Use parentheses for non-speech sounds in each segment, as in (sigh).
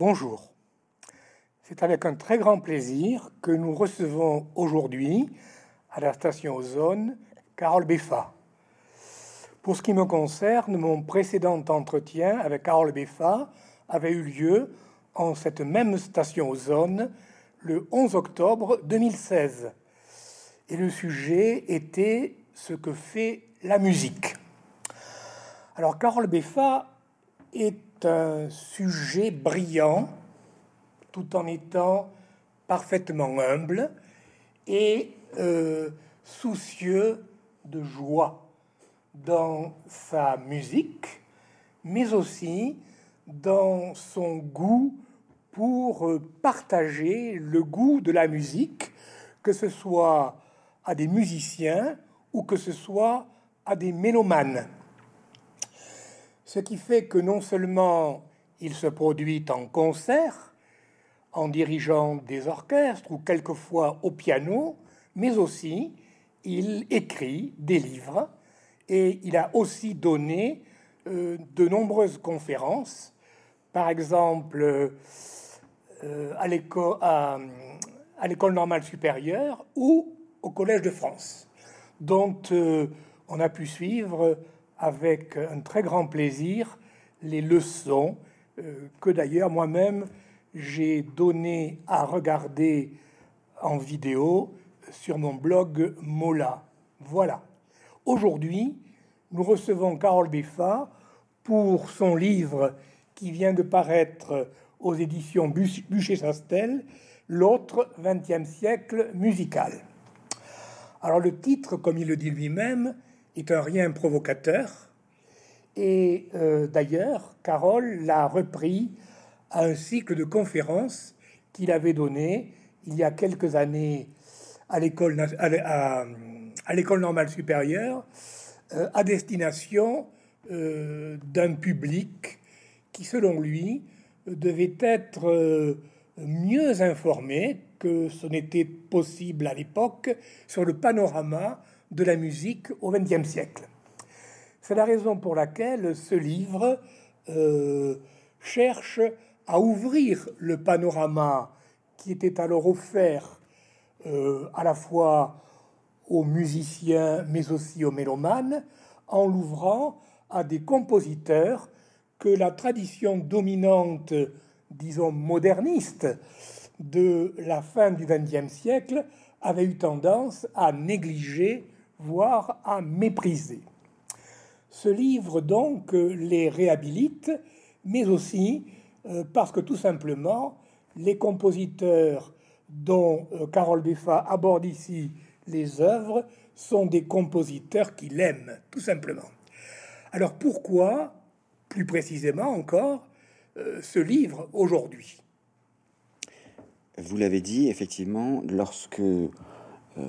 Bonjour. C'est avec un très grand plaisir que nous recevons aujourd'hui à la station Ozone Carole Beffa. Pour ce qui me concerne, mon précédent entretien avec Carole Beffa avait eu lieu en cette même station Ozone le 11 octobre 2016. Et le sujet était ce que fait la musique. Alors Carole Beffa est un sujet brillant tout en étant parfaitement humble et euh, soucieux de joie dans sa musique, mais aussi dans son goût pour partager le goût de la musique, que ce soit à des musiciens ou que ce soit à des mélomanes. Ce qui fait que non seulement il se produit en concert, en dirigeant des orchestres ou quelquefois au piano, mais aussi il écrit des livres et il a aussi donné euh, de nombreuses conférences, par exemple euh, à l'école normale supérieure ou au Collège de France, dont euh, on a pu suivre avec un très grand plaisir les leçons que d'ailleurs moi-même j'ai donné à regarder en vidéo sur mon blog Mola. Voilà. Aujourd'hui, nous recevons Carole Beffa pour son livre qui vient de paraître aux éditions Bûcher-Chastel, L'autre 20e siècle musical. Alors le titre, comme il le dit lui-même, est un rien provocateur. Et euh, d'ailleurs, Carole l'a repris à un cycle de conférences qu'il avait donné il y a quelques années à l'école normale supérieure euh, à destination euh, d'un public qui, selon lui, devait être mieux informé que ce n'était possible à l'époque sur le panorama de la musique au XXe siècle. C'est la raison pour laquelle ce livre cherche à ouvrir le panorama qui était alors offert euh, à la fois aux musiciens mais aussi aux mélomanes en l'ouvrant à des compositeurs que la tradition dominante, disons moderniste, de la fin du XXe siècle avait eu tendance à négliger, voire à mépriser. Ce livre donc les réhabilite, mais aussi euh, parce que tout simplement, les compositeurs dont euh, Carole Beffa aborde ici les œuvres sont des compositeurs qu'il aime, tout simplement. Alors pourquoi, plus précisément encore, euh, ce livre aujourd'hui? Vous l'avez dit, effectivement, lorsque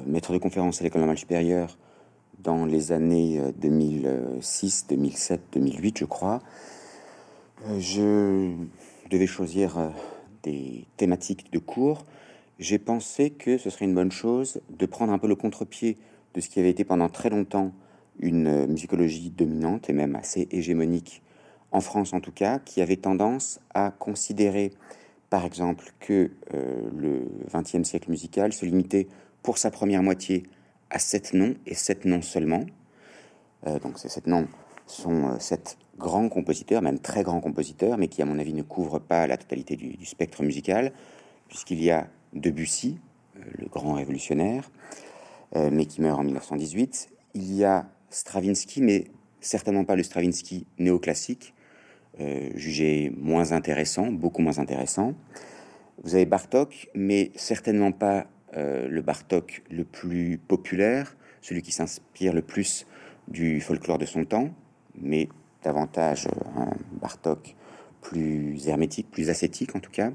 maître de conférence à l'école normale supérieure, dans les années 2006, 2007, 2008, je crois, je devais choisir euh, des thématiques de cours, j'ai pensé que ce serait une bonne chose de prendre un peu le contre-pied de ce qui avait été pendant très longtemps une euh, musicologie dominante et même assez hégémonique, en France en tout cas, qui avait tendance à considérer, par exemple, que euh, le XXe siècle musical se limitait pour sa première moitié à sept noms et sept noms seulement. donc ces sept noms sont sept grands compositeurs, même très grands compositeurs, mais qui, à mon avis, ne couvrent pas la totalité du, spectre musical, puisqu'il y a Debussy, euh, le grand révolutionnaire, euh, mais qui meurt en 1918. Il y a Stravinsky, mais certainement pas le Stravinsky néoclassique, euh, jugé moins intéressant, beaucoup moins intéressant. Vous avez Bartok, mais certainement pas le Bartok le plus populaire, celui qui s'inspire le plus du folklore de son temps, mais davantage un Bartok plus hermétique, plus ascétique en tout cas.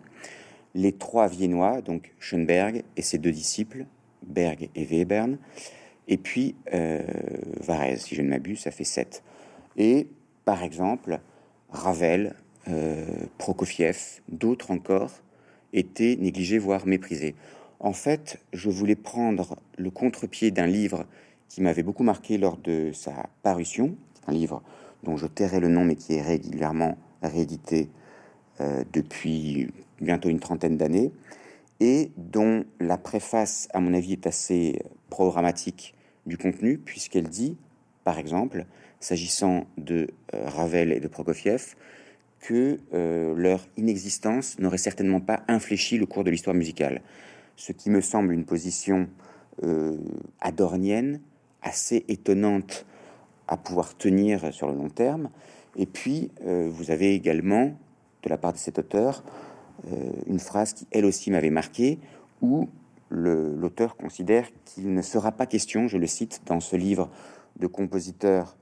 Les trois Viennois, donc Schoenberg et ses deux disciples, Berg et Webern, et puis euh, Varese, si je ne m'abuse, ça fait sept. Et par exemple, Ravel, euh, Prokofiev, d'autres encore, étaient négligés, voire méprisés. En fait, je voulais prendre le contre-pied d'un livre qui m'avait beaucoup marqué lors de sa parution, un livre dont je tairai le nom, mais qui est régulièrement réédité depuis bientôt une trentaine d'années et dont la préface, à mon avis, est assez programmatique du contenu, puisqu'elle dit, par exemple, s'agissant de Ravel et de Prokofiev, que leur inexistence n'aurait certainement pas infléchi le cours de l'histoire musicale, ce qui me semble une position adornienne, assez étonnante à pouvoir tenir sur le long terme. Et puis, euh, vous avez également, de la part de cet auteur, euh, une phrase qui, elle aussi, m'avait marqué, où l'auteur considère qu'il ne sera pas question, je le cite dans ce livre de compositeurs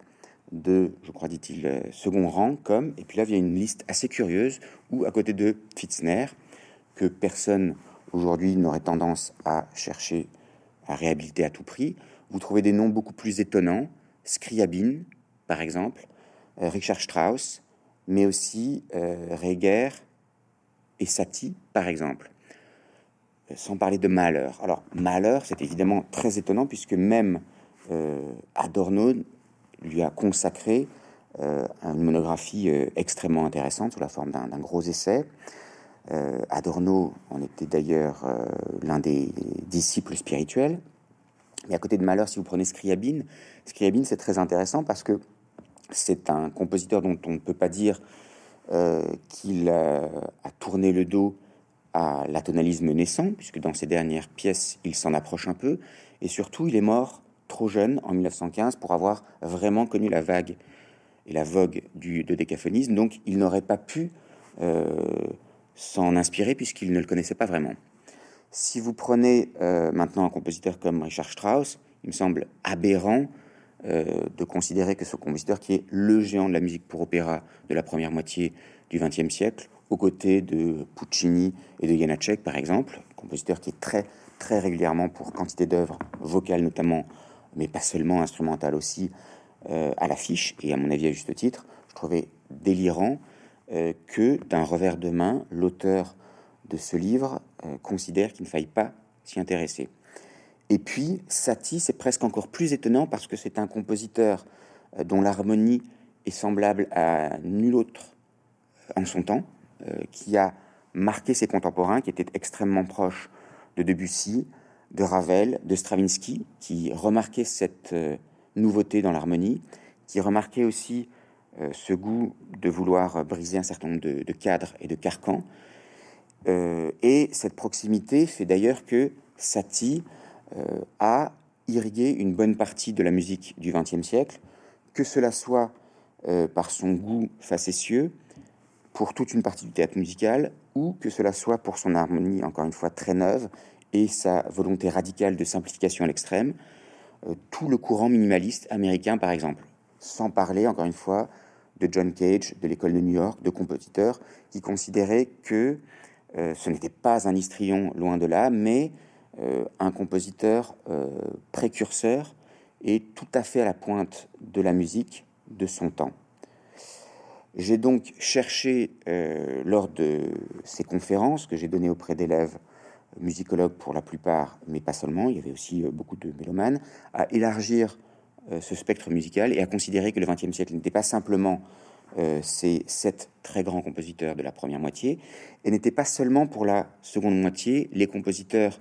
de, je crois, dit-il, euh, second rang, comme, et puis là, il y a une liste assez curieuse, où à côté de Fitzner, que personne aujourd'hui n'aurait tendance à chercher à réhabiliter à tout prix, vous trouvez des noms beaucoup plus étonnants, Scriabin, par exemple, euh, Richard Strauss, mais aussi euh, Reger et Satie, par exemple. Euh, sans parler de Mahler. Alors, Mahler, c'est évidemment très étonnant puisque même Adorno lui a consacré une monographie extrêmement intéressante sous la forme d'un gros essai. Adorno en était d'ailleurs l'un des disciples spirituels. Mais à côté de Mahler, si vous prenez Scriabin, Scriabin, c'est très intéressant parce que c'est un compositeur dont on ne peut pas dire euh, qu'il a, tourné le dos à l'atonalisme naissant, puisque dans ses dernières pièces, il s'en approche un peu. Et surtout, il est mort trop jeune, en 1915, pour avoir vraiment connu la vague et la vogue du, de décaphonisme. Donc, il n'aurait pas pu euh, s'en inspirer, puisqu'il ne le connaissait pas vraiment. Si vous prenez euh, maintenant un compositeur comme Richard Strauss, il me semble aberrant euh, de considérer que ce compositeur, qui est le géant de la musique pour opéra de la première moitié du XXe siècle, aux côtés de Puccini et de Janacek, par exemple, compositeur qui est très très régulièrement pour quantité d'œuvres vocales notamment, mais pas seulement instrumentales aussi, euh, à l'affiche et à mon avis à juste titre, je trouvais délirant que d'un revers de main, l'auteur de ce livre euh, considère qu'il ne faille pas s'y intéresser. Et puis, Satie, c'est presque encore plus étonnant parce que c'est un compositeur euh, dont l'harmonie est semblable à nul autre euh, en son temps, qui a marqué ses contemporains, qui étaient extrêmement proches de Debussy, de Ravel, de Stravinsky, qui remarquait cette nouveauté dans l'harmonie, qui remarquait aussi ce goût de vouloir briser un certain nombre de cadres et de carcans, euh, et cette proximité fait d'ailleurs que Satie euh, a irrigué une bonne partie de la musique du XXe siècle, que cela soit euh, par son goût facétieux pour toute une partie du théâtre musical, ou que cela soit pour son harmonie, encore une fois, très neuve, et sa volonté radicale de simplification à l'extrême, tout le courant minimaliste américain, par exemple. Sans parler, encore une fois, de John Cage, de l'école de New York, de compositeurs qui considéraient que euh, ce n'était pas un histrion, loin de là, mais euh, un compositeur euh, précurseur et tout à fait à la pointe de la musique de son temps. J'ai donc cherché, lors de ces conférences que j'ai données auprès d'élèves musicologues pour la plupart, mais pas seulement, il y avait aussi beaucoup de mélomanes, à élargir ce spectre musical et à considérer que le XXe siècle n'était pas simplement euh, ces sept très grands compositeurs de la première moitié, et n'étaient pas seulement pour la seconde moitié les compositeurs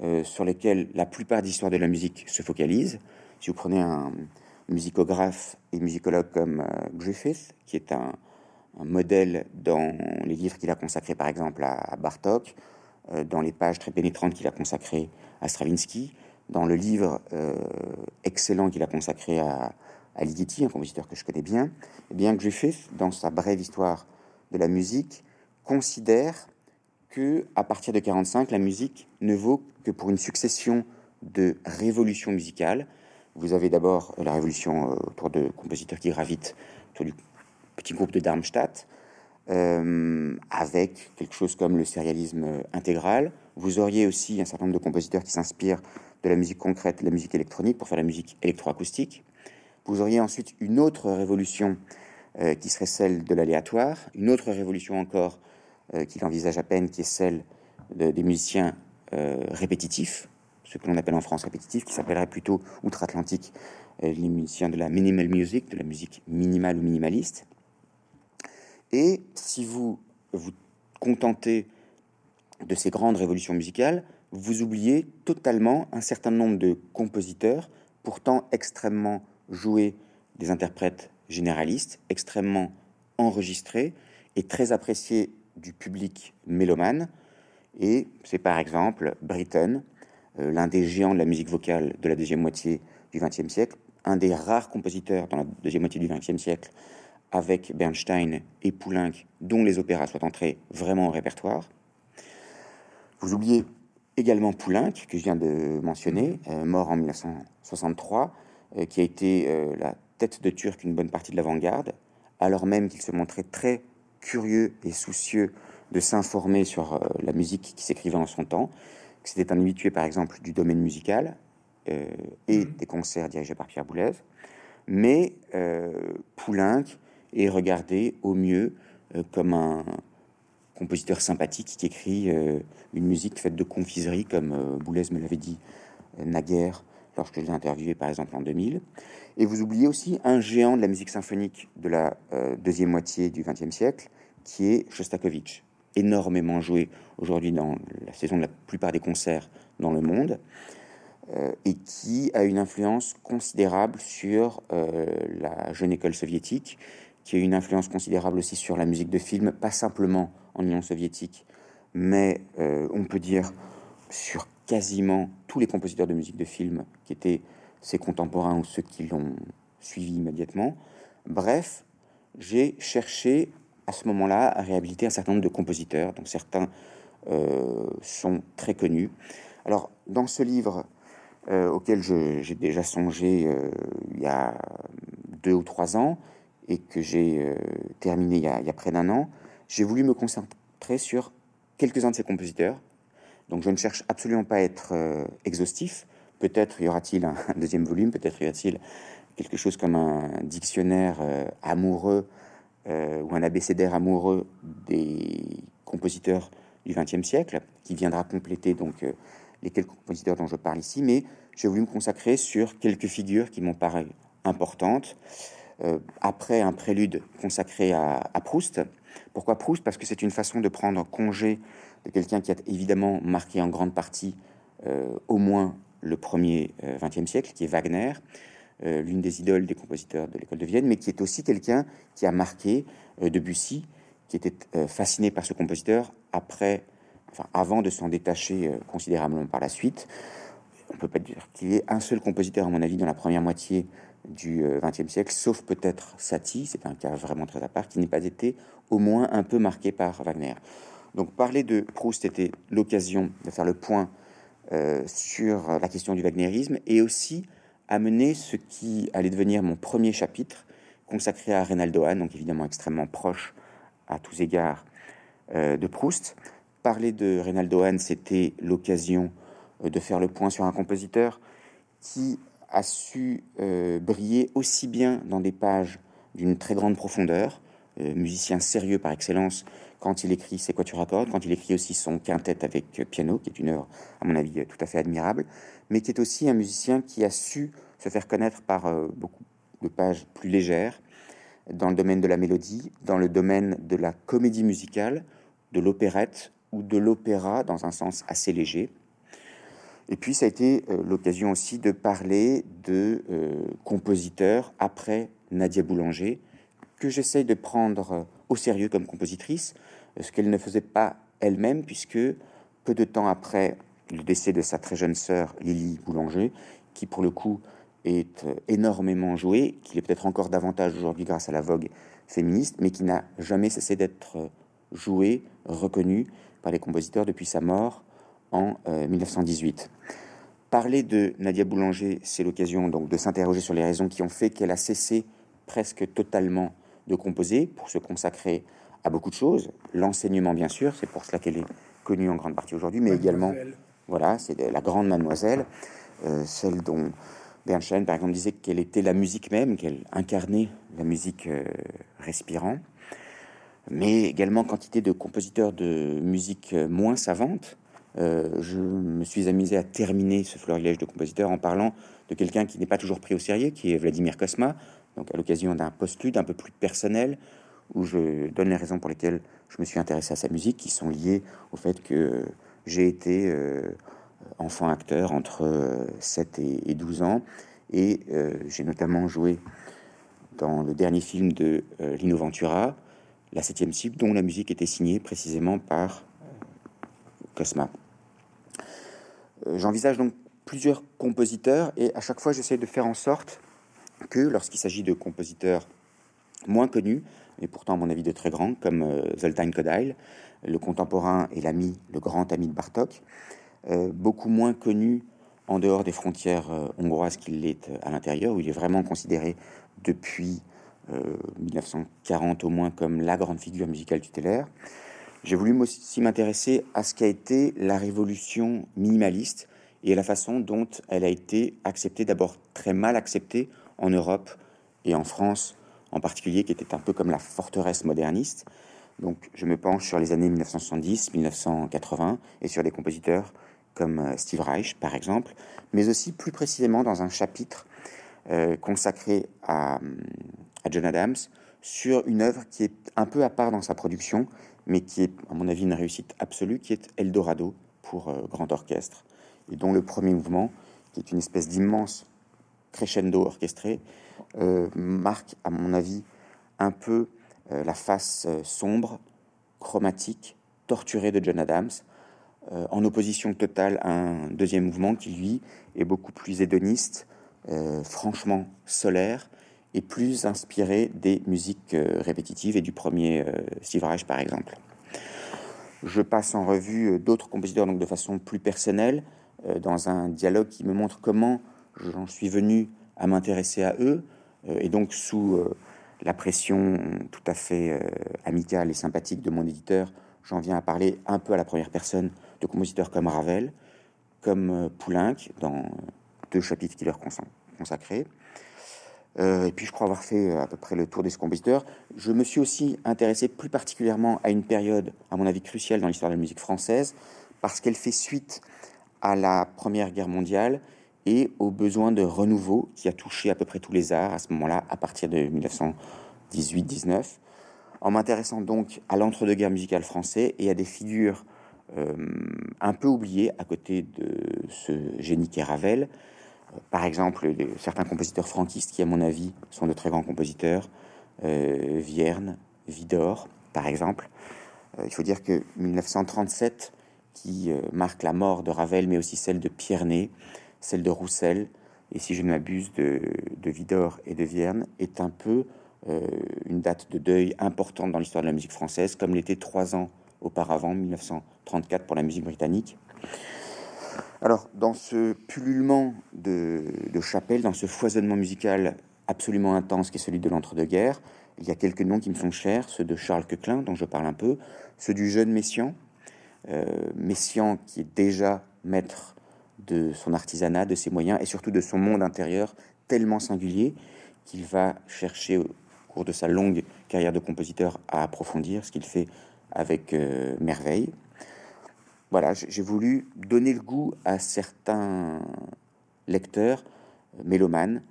euh, sur lesquels la plupart d'histoire de la musique se focalise. Si vous prenez un musicographe et musicologue comme euh, Griffith, qui est un, modèle dans les livres qu'il a consacrés par exemple à, Bartok, dans les pages très pénétrantes qu'il a consacrées à Stravinsky, dans le livre excellent qu'il a consacré à, à Ligeti, un compositeur que je connais bien, eh bien Griffith, dans sa brève histoire de la musique, considère que à partir de 45, la musique ne vaut que pour une succession de révolutions musicales. Vous avez d'abord la révolution euh, autour de compositeurs qui gravitent autour du petit groupe de Darmstadt, euh, avec quelque chose comme le sérialisme intégral. Vous auriez aussi un certain nombre de compositeurs qui s'inspirent de la musique concrète, la musique électronique, pour faire la musique électroacoustique. Vous auriez ensuite une autre révolution euh, qui serait celle de l'aléatoire, une autre révolution encore euh, qu'il envisage à peine, qui est celle des musiciens euh, répétitifs, ce que l'on appelle en France répétitif, qui s'appellerait plutôt outre-Atlantique les musiciens de la minimal music, de la musique minimale ou minimaliste. Et si vous vous contentez de ces grandes révolutions musicales, vous oubliez totalement un certain nombre de compositeurs, pourtant extrêmement joués, des interprètes généralistes, extrêmement enregistrés et très appréciés du public mélomane. Et c'est par exemple Britten, euh, l'un des géants de la musique vocale de la deuxième moitié du XXe siècle, un des rares compositeurs dans la deuxième moitié du XXe siècle avec Bernstein et Poulenc, dont les opéras soient entrés vraiment au répertoire. Vous oubliez également Poulenc, que je viens de mentionner, euh, mort en 1963, euh, qui a été la tête de Turc une bonne partie de l'avant-garde, alors même qu'il se montrait très curieux et soucieux de s'informer sur la musique qui s'écrivait en son temps. C'était un habitué, par exemple, du domaine musical euh, et mhm. des concerts dirigés par Pierre Boulez. Mais euh, Poulenc est regardé au mieux euh, comme un compositeur sympathique qui écrit une musique faite de confiserie, comme Boulez me l'avait dit naguère lorsque je l'ai interviewé, par exemple, en 2000. Et vous oubliez aussi un géant de la musique symphonique de la deuxième moitié du XXe siècle, qui est Shostakovich énormément joué aujourd'hui dans la saison de la plupart des concerts dans le monde euh, et qui a une influence considérable sur euh, la jeune école soviétique, qui a une influence considérable aussi sur la musique de film, pas simplement en Union soviétique, mais euh, on peut dire sur quasiment tous les compositeurs de musique de film qui étaient ses contemporains ou ceux qui l'ont suivi immédiatement. Bref, j'ai cherché à ce moment-là à réhabiliter un certain nombre de compositeurs, dont certains euh, sont très connus. Alors, dans ce livre euh, auquel j'ai déjà songé euh, il y a deux ou trois ans et que j'ai terminé il y, a, il y a près d'un an, j'ai voulu me concentrer sur quelques-uns de ces compositeurs. Donc, je ne cherche absolument pas à être exhaustif. Peut-être y aura-t-il un, deuxième volume, peut-être y aura-t-il quelque chose comme un dictionnaire amoureux euh, ou un abécédaire amoureux des compositeurs du XXe siècle, qui viendra compléter donc euh, les quelques compositeurs dont je parle ici, mais j'ai voulu me consacrer sur quelques figures qui m'ont paru importantes. Euh, après un prélude consacré à, Proust. Pourquoi Proust? Parce que c'est une façon de prendre congé de quelqu'un qui a évidemment marqué en grande partie au moins le premier XXe siècle, qui est Wagner, euh, l'une des idoles des compositeurs de l'école de Vienne, mais qui est aussi quelqu'un qui a marqué euh, Debussy, qui était euh, fasciné par ce compositeur après, enfin, avant de s'en détacher considérablement par la suite. On peut pas dire qu'il y ait un seul compositeur, à mon avis, dans la première moitié du XXe siècle, sauf peut-être Satie, c'est un cas vraiment très à part, qui n'est pas été au moins un peu marqué par Wagner. Donc parler de Proust était l'occasion de faire le point sur la question du wagnérisme et aussi amener ce qui allait devenir mon premier chapitre consacré à Reynaldo Hahn, donc évidemment extrêmement proche à tous égards euh, de Proust. Parler de Reynaldo Hahn, c'était l'occasion euh, de faire le point sur un compositeur qui a su euh, briller aussi bien dans des pages d'une très grande profondeur, musicien sérieux par excellence quand il écrit ses quatuors à cordes, quand il écrit aussi son quintet avec piano, qui est une œuvre à mon avis tout à fait admirable, mais qui est aussi un musicien qui a su se faire connaître par euh, beaucoup de pages plus légères dans le domaine de la mélodie, dans le domaine de la comédie musicale, de l'opérette ou de l'opéra dans un sens assez léger. Et puis ça a été euh, l'occasion aussi de parler de euh, compositeurs après Nadia Boulanger, que j'essaye de prendre au sérieux comme compositrice, ce qu'elle ne faisait pas elle-même, puisque peu de temps après le décès de sa très jeune sœur Lily Boulanger, qui pour le coup est euh, énormément joué, qu'il est peut-être encore davantage aujourd'hui grâce à la vogue féministe, mais qui n'a jamais cessé d'être euh, joué, reconnu par les compositeurs depuis sa mort en 1918. Euh, Parler de Nadia Boulanger, c'est l'occasion donc de s'interroger sur les raisons qui ont fait qu'elle a cessé presque totalement de composer pour se consacrer à beaucoup de choses. L'enseignement, bien sûr, c'est pour cela qu'elle est connue en grande partie aujourd'hui, mais également voilà, c'est la grande mademoiselle, euh, celle dont Bernstein, par exemple, disait qu'elle était la musique même, qu'elle incarnait la musique euh, respirant. Mais également quantité de compositeurs de musique euh, moins savante. je me suis amusé à terminer ce florilège de compositeurs en parlant de quelqu'un qui n'est pas toujours pris au sérieux, qui est Vladimir Kosma, donc à l'occasion d'un postlude un peu plus personnel, où je donne les raisons pour lesquelles je me suis intéressé à sa musique, qui sont liées au fait que j'ai été enfant acteur entre 7 et 12 ans, et j'ai notamment joué dans le dernier film de Lino Ventura, La septième cible, dont la musique était signée précisément par Cosma. J'envisage donc plusieurs compositeurs et à chaque fois j'essaie de faire en sorte que lorsqu'il s'agit de compositeurs moins connus, mais pourtant à mon avis de très grands, comme euh, Zoltán Kodály, le contemporain et l'ami, le grand ami de Bartok, euh, beaucoup moins connu en dehors des frontières euh, hongroises qu'il l'est à l'intérieur, où il est vraiment considéré depuis 1940 au moins comme la grande figure musicale tutélaire. J'ai voulu aussi m'intéresser à ce qu'a été la révolution minimaliste et la façon dont elle a été acceptée, d'abord très mal acceptée en Europe et en France en particulier, qui était un peu comme la forteresse moderniste. Donc je me penche sur les années 1970-1980 et sur des compositeurs comme euh, Steve Reich, par exemple, mais aussi plus précisément dans un chapitre euh, consacré à, John Adams sur une œuvre qui est un peu à part dans sa production, mais qui est, à mon avis, une réussite absolue, qui est Eldorado pour euh, grand orchestre et dont le premier mouvement, qui est une espèce d'immense crescendo orchestré, euh, marque, à mon avis, un peu euh, la face euh, sombre, chromatique, torturée de John Adams, en opposition totale à un deuxième mouvement qui, lui, est beaucoup plus hédoniste, franchement solaire, et plus inspiré des musiques répétitives et du premier Steve Reich, par exemple. Je passe en revue d'autres compositeurs donc de façon plus personnelle, dans un dialogue qui me montre comment j'en suis venu à m'intéresser à eux, euh, et donc sous euh, la pression tout à fait amicale et sympathique de mon éditeur, j'en viens à parler un peu à la première personne de compositeurs comme Ravel, comme Poulenc, dans deux chapitres qui leur consacrés. et puis je crois avoir fait à peu près le tour des compositeurs. Je me suis aussi intéressé plus particulièrement à une période, à mon avis, cruciale dans l'histoire de la musique française, parce qu'elle fait suite à la Première Guerre mondiale et aux besoins de renouveau qui a touché à peu près tous les arts à ce moment-là, à partir de 1918-19. En m'intéressant donc à l'entre-deux-guerres musicales français et à des figures euh, un peu oubliées à côté de ce génie qu'est Ravel, euh, par exemple certains compositeurs franquistes qui, à mon avis, sont de très grands compositeurs, euh, Vierne, Vidor, par exemple. il faut dire que 1937 qui marque la mort de Ravel, mais aussi celle de Pierné, celle de Roussel, et si je ne m'abuse, de, de, Vidor et de Vierne, est un peu euh, une date de deuil importante dans l'histoire de la musique française, comme l'était trois ans auparavant, 1934, pour la musique britannique. Alors, dans ce pullulement de, chapelles, dans ce foisonnement musical absolument intense qui est celui de l'entre-deux-guerres, il y a quelques noms qui me sont chers, ceux de Charles Quequelin, dont je parle un peu, ceux du jeune Messian, euh, Messian, qui est déjà maître de son artisanat, de ses moyens et surtout de son monde intérieur tellement singulier qu'il va chercher au cours de sa longue carrière de compositeur à approfondir ce qu'il fait avec euh, merveille. Voilà, j'ai voulu donner le goût à certains lecteurs euh, mélomanes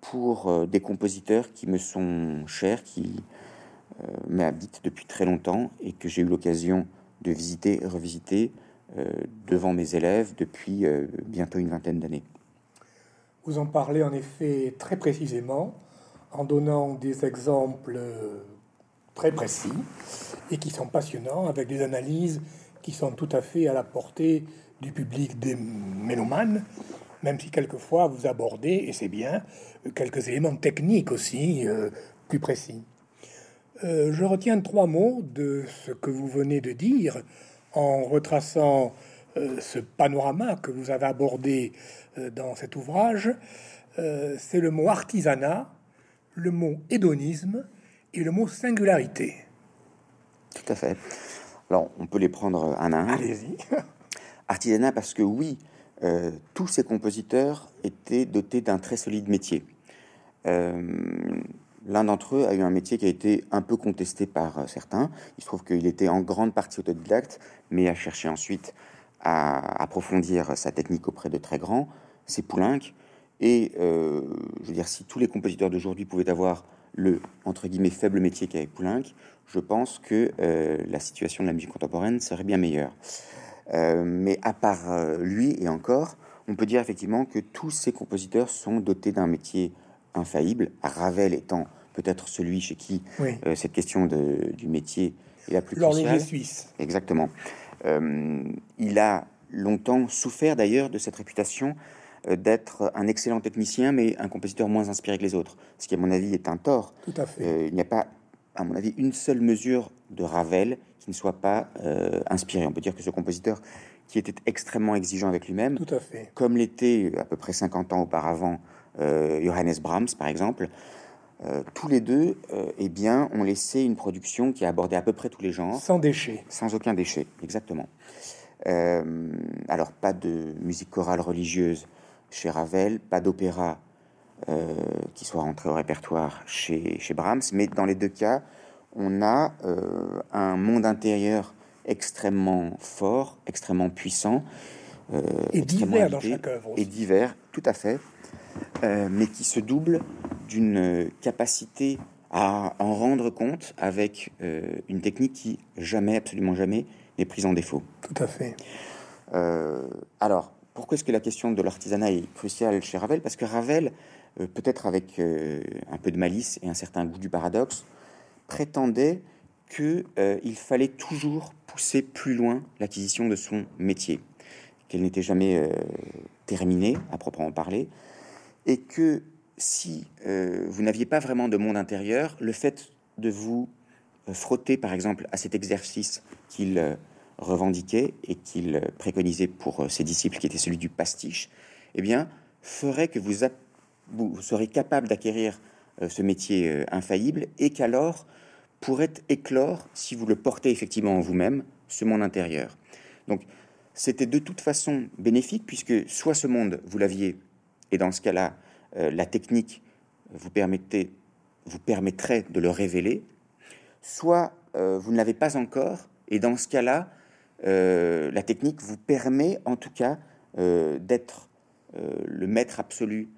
pour des compositeurs qui me sont chers, qui m'habitent depuis très longtemps et que j'ai eu l'occasion de visiter revisiter euh, devant mes élèves depuis euh, bientôt une vingtaine d'années. Vous en parlez en effet très précisément en donnant des exemples très précis et qui sont passionnants avec des analyses qui sont tout à fait à la portée du public des mélomanes, même si quelquefois vous abordez, et c'est bien, quelques éléments techniques aussi euh, plus précis. Euh, je retiens trois mots de ce que vous venez de dire en retraçant euh, ce panorama que vous avez abordé euh, dans cet ouvrage. C'est le mot artisanat, le mot hédonisme et le mot singularité. Tout à fait. Alors, on peut les prendre un à un. Allez-y. (laughs) Artisanat parce que oui, tous ces compositeurs étaient dotés d'un très solide métier. L'un d'entre eux a eu un métier qui a été un peu contesté par euh, certains. Il se trouve qu'il était en grande partie autodidacte, mais a cherché ensuite à approfondir sa technique auprès de très grands. C'est Poulenc. Et euh, je veux dire, si tous les compositeurs d'aujourd'hui pouvaient avoir le entre guillemets faible métier qu'avait Poulenc, je pense que euh, la situation de la musique contemporaine serait bien meilleure. Mais à part lui et encore, on peut dire effectivement que tous ces compositeurs sont dotés d'un métier infaillible. Ravel étant peut-être celui chez qui cette question de, du métier est la plus cruciale. suisse. Exactement. il a longtemps souffert d'ailleurs de cette réputation d'être un excellent technicien, mais un compositeur moins inspiré que les autres, ce qui, à mon avis, est un tort. Tout à fait. il n'y a pas à mon avis, une seule mesure de Ravel qui ne soit pas euh, inspirée. On peut dire que ce compositeur, qui était extrêmement exigeant avec lui-même, Tout à fait. comme l'était à peu près 50 ans auparavant euh, Johannes Brahms, par exemple, euh, tous les deux eh bien, ont laissé une production qui a abordé à peu près tous les genres. Sans déchet. Sans aucun déchet, exactement. alors, pas de musique chorale religieuse chez Ravel, pas d'opéra euh, qui soit rentré au répertoire chez, chez Brahms, mais dans les deux cas, on a euh, un monde intérieur extrêmement fort, extrêmement puissant, euh, et divers dans chaque œuvre. Et divers, tout à fait, mais qui se double d'une capacité à en rendre compte avec une technique qui jamais, absolument jamais, n'est prise en défaut. Tout à fait. alors, pourquoi est-ce que la question de l'artisanat est cruciale chez Ravel? Parce que Ravel euh, peut-être avec euh, un peu de malice et un certain goût du paradoxe, prétendait qu'il euh, fallait toujours pousser plus loin l'acquisition de son métier, qu'elle n'était jamais terminée à proprement parler, et que si vous n'aviez pas vraiment de monde intérieur, le fait de vous frotter par exemple à cet exercice qu'il revendiquait et qu'il préconisait pour ses disciples, qui était celui du pastiche, eh bien, ferait que vous vous serez capable d'acquérir euh, ce métier euh, infaillible et qu'alors pourrait éclore, si vous le portez effectivement en vous-même, ce monde intérieur. Donc, c'était de toute façon bénéfique puisque soit ce monde, vous l'aviez, et dans ce cas-là, euh, la technique vous, permettait, vous permettrait de le révéler, soit vous ne l'avez pas encore, et dans ce cas-là, la technique vous permet en tout cas d'être le maître absolu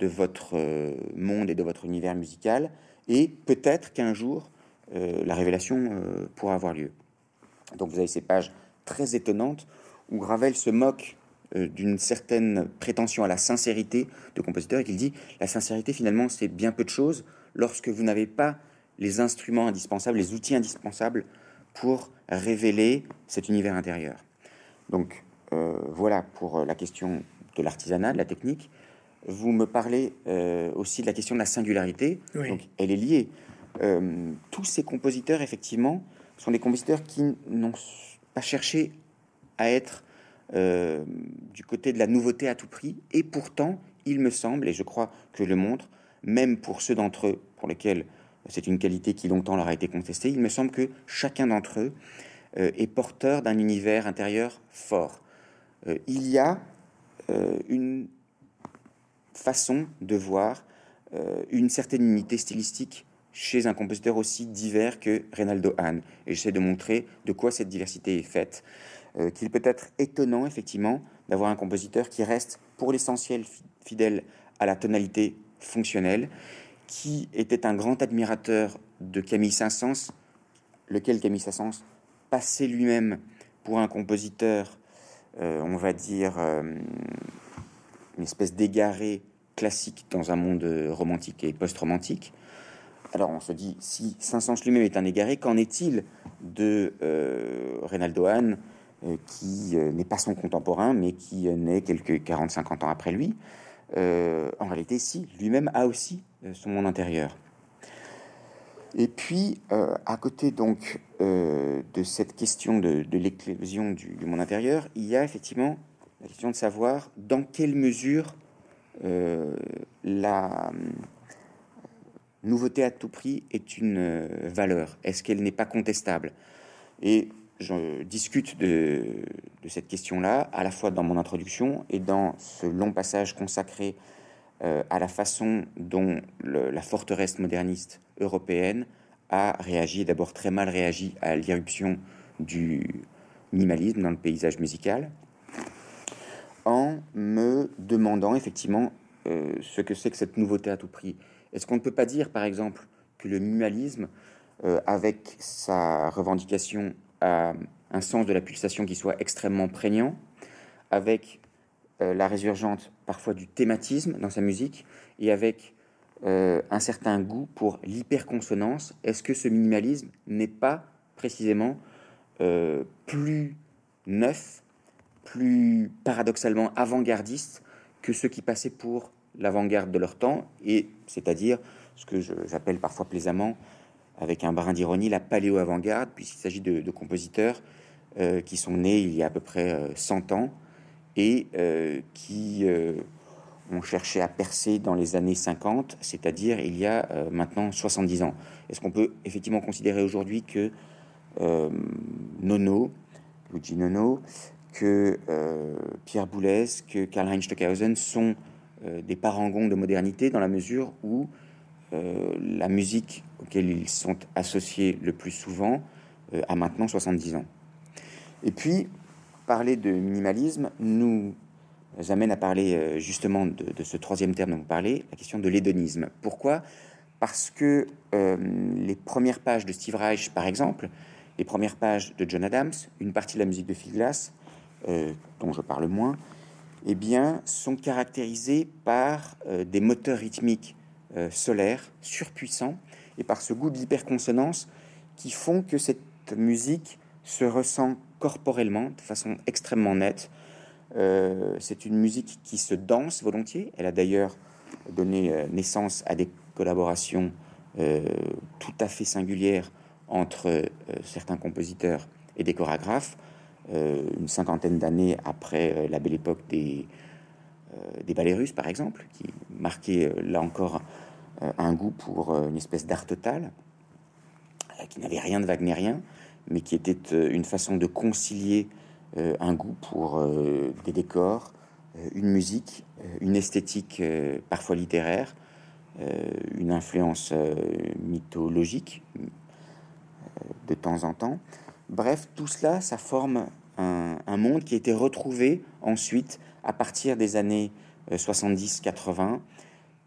de votre euh, monde et de votre univers musical, et peut-être qu'un jour, euh, la révélation euh, pourra avoir lieu. Donc vous avez ces pages très étonnantes où Ravel se moque d'une certaine prétention à la sincérité de compositeur et qu'il dit la sincérité finalement c'est bien peu de choses lorsque vous n'avez pas les instruments indispensables, les outils indispensables pour révéler cet univers intérieur. Donc voilà pour la question de l'artisanat, de la technique. Vous me parlez euh, aussi de la question de la singularité. Donc, elle est liée. Euh, tous ces compositeurs, effectivement, sont des compositeurs qui n'ont pas cherché à être euh, du côté de la nouveauté à tout prix. Et pourtant, il me semble, et je crois que le montre, même pour ceux d'entre eux pour lesquels c'est une qualité qui longtemps leur a été contestée, il me semble que chacun d'entre eux est porteur d'un univers intérieur fort. il y a une façon de voir euh, une certaine unité stylistique chez un compositeur aussi divers que Reynaldo Hahn. Et j'essaie de montrer de quoi cette diversité est faite. Euh, qu'il peut être étonnant, effectivement, d'avoir un compositeur qui reste, pour l'essentiel, fidèle à la tonalité fonctionnelle, qui était un grand admirateur de Camille Saint-Saëns, lequel Camille Saint-Saëns? Passait lui-même pour un compositeur, euh, on va dire, une espèce d'égaré classique dans un monde romantique et post-romantique. Alors on se dit, si Saint-Saëns lui-même est un égaré, qu'en est-il de euh, Reynaldo Hahn, euh, qui euh, n'est pas son contemporain, mais qui naît quelques 40-50 ans après lui En réalité, si, lui-même a aussi son monde intérieur. Et puis, à côté donc de cette question de, l'éclosion du, monde intérieur, il y a effectivement la question de savoir dans quelle mesure euh, la euh, nouveauté à tout prix est une euh, valeur Est-ce qu'elle n'est pas contestable? Et je discute de, cette question-là à la fois dans mon introduction et dans ce long passage consacré à la façon dont la forteresse moderniste européenne a réagi, d'abord très mal réagi à l'irruption du minimalisme dans le paysage musical, en me demandant effectivement euh, ce que c'est que cette nouveauté à tout prix. Est-ce qu'on ne peut pas dire, par exemple, que le minimalisme, euh, avec sa revendication à un sens de la pulsation qui soit extrêmement prégnant, avec euh, la résurgente parfois du thématisme dans sa musique, et avec euh, un certain goût pour l'hyperconsonance, est-ce que ce minimalisme n'est pas précisément plus neuf, plus paradoxalement avant-gardiste que ceux qui passaient pour l'avant-garde de leur temps, et c'est-à-dire ce que j'appelle parfois plaisamment, avec un brin d'ironie, la paléo-avant-garde, puisqu'il s'agit de, compositeurs euh, qui sont nés il y a à peu près 100 euh, ans et euh, qui ont cherché à percer dans les années 50, c'est-à-dire il y a maintenant 70 ans. Est-ce qu'on peut effectivement considérer aujourd'hui que Nono, Luigi Nono, que Pierre Boulez, que Karl-Heinz Stockhausen sont euh, des parangons de modernité dans la mesure où euh, la musique auquel ils sont associés le plus souvent euh, a maintenant 70 ans. Et puis, parler de minimalisme nous amène à parler justement de, ce troisième terme dont vous parlez, la question de l'hédonisme. Pourquoi? Parce que les premières pages de Steve Reich, par exemple, les premières pages de John Adams, une partie de la musique de Phil Glass, dont je parle moins, eh bien, sont caractérisés par euh, des moteurs rythmiques euh, solaires surpuissants et par ce goût de l'hyperconsonance qui font que cette musique se ressent corporellement de façon extrêmement nette. Euh, c'est une musique qui se danse volontiers. Elle a d'ailleurs donné naissance à des collaborations tout à fait singulières entre certains compositeurs et des chorégraphes. Euh, une cinquantaine d'années après euh, la belle époque des, euh, des ballets russes, par exemple, qui marquait là encore un goût pour une espèce d'art total, qui n'avait rien de wagnérien, mais qui était une façon de concilier un goût pour des décors, une musique, une esthétique parfois littéraire, une influence mythologique de temps en temps. Bref, tout cela, ça forme un, monde qui a été retrouvé ensuite à partir des années 70-80 euh,